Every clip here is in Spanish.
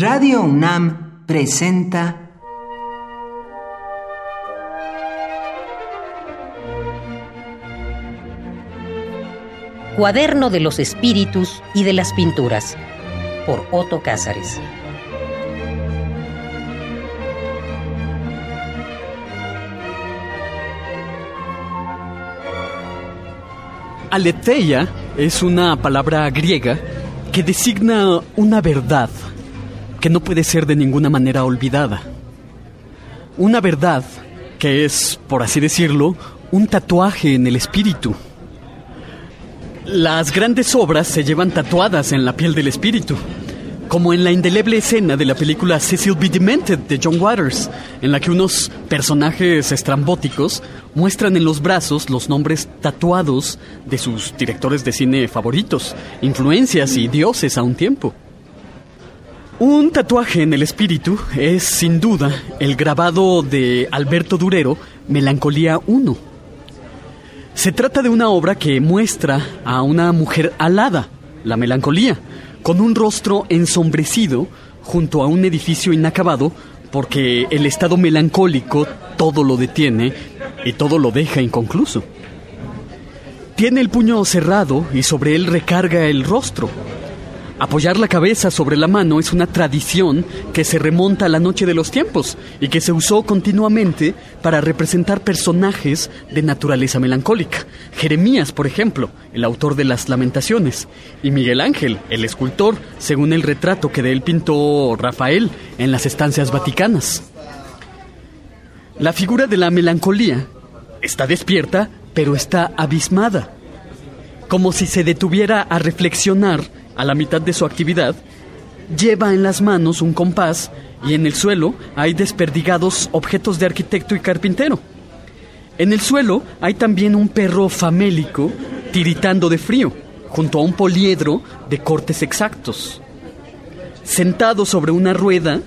Radio UNAM presenta Cuaderno de los Espíritus y de las Pinturas por Otto Cázares. Aletheia es una palabra griega que designa una verdad que no puede ser de ninguna manera olvidada. Una verdad que es, por así decirlo, un tatuaje en el espíritu. Las grandes obras se llevan tatuadas en la piel del espíritu como en la indeleble escena de la película Cecil B. Demented de John Waters, en la que unos personajes estrambóticos muestran en los brazos los nombres tatuados de sus directores de cine favoritos, influencias y dioses a un tiempo. Un tatuaje en el espíritu es, sin duda, el grabado de Alberto Durero, Melancolía 1. Se trata de una obra que muestra a una mujer alada, la melancolía, con un rostro ensombrecido junto a un edificio inacabado porque el estado melancólico todo lo detiene y todo lo deja inconcluso. Tiene el puño cerrado y sobre él recarga el rostro. Apoyar la cabeza sobre la mano es una tradición que se remonta a la noche de los tiempos y que se usó continuamente para representar personajes de naturaleza melancólica. Jeremías, por ejemplo, el autor de las lamentaciones, y Miguel Ángel, el escultor, según el retrato que de él pintó Rafael en las estancias vaticanas. La figura de la melancolía está despierta, pero está abismada, como si se detuviera a reflexionar a la mitad de su actividad, lleva en las manos un compás y en el suelo hay desperdigados objetos de arquitecto y carpintero. En el suelo hay también un perro famélico tiritando de frío, junto a un poliedro de cortes exactos. Sentado sobre una rueda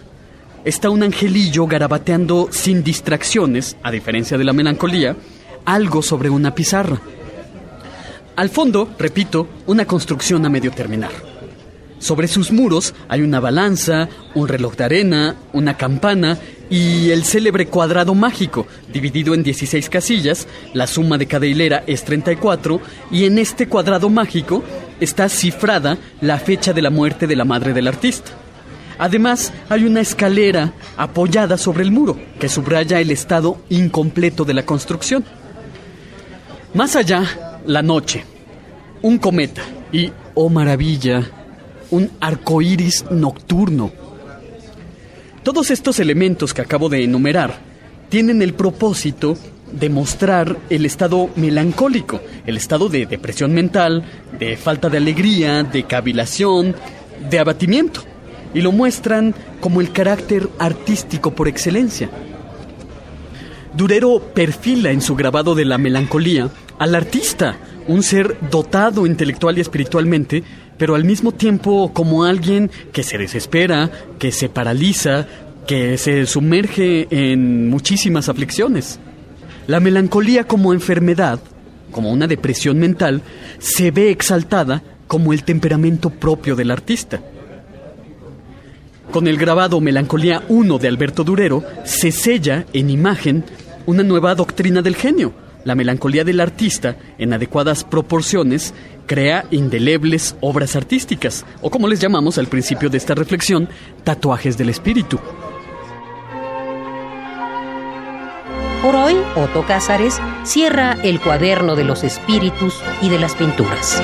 está un angelillo garabateando sin distracciones, a diferencia de la melancolía, algo sobre una pizarra. Al fondo, repito, una construcción a medio terminar. Sobre sus muros hay una balanza, un reloj de arena, una campana y el célebre cuadrado mágico, dividido en 16 casillas, la suma de cada hilera es 34 y en este cuadrado mágico está cifrada la fecha de la muerte de la madre del artista. Además, hay una escalera apoyada sobre el muro que subraya el estado incompleto de la construcción. Más allá, la noche, un cometa y, oh maravilla, un arco iris nocturno. Todos estos elementos que acabo de enumerar tienen el propósito de mostrar el estado melancólico, el estado de depresión mental, de falta de alegría, de cavilación, de abatimiento, y lo muestran como el carácter artístico por excelencia. Durero perfila en su grabado de la melancolía al artista, un ser dotado intelectual y espiritualmente, pero al mismo tiempo como alguien que se desespera, que se paraliza, que se sumerge en muchísimas aflicciones. La melancolía como enfermedad, como una depresión mental, se ve exaltada como el temperamento propio del artista. Con el grabado Melancolía 1 de Alberto Durero se sella en imagen una nueva doctrina del genio, la melancolía del artista, en adecuadas proporciones, crea indelebles obras artísticas, o como les llamamos al principio de esta reflexión, tatuajes del espíritu. Por hoy, Otto Cázares cierra el cuaderno de los espíritus y de las pinturas.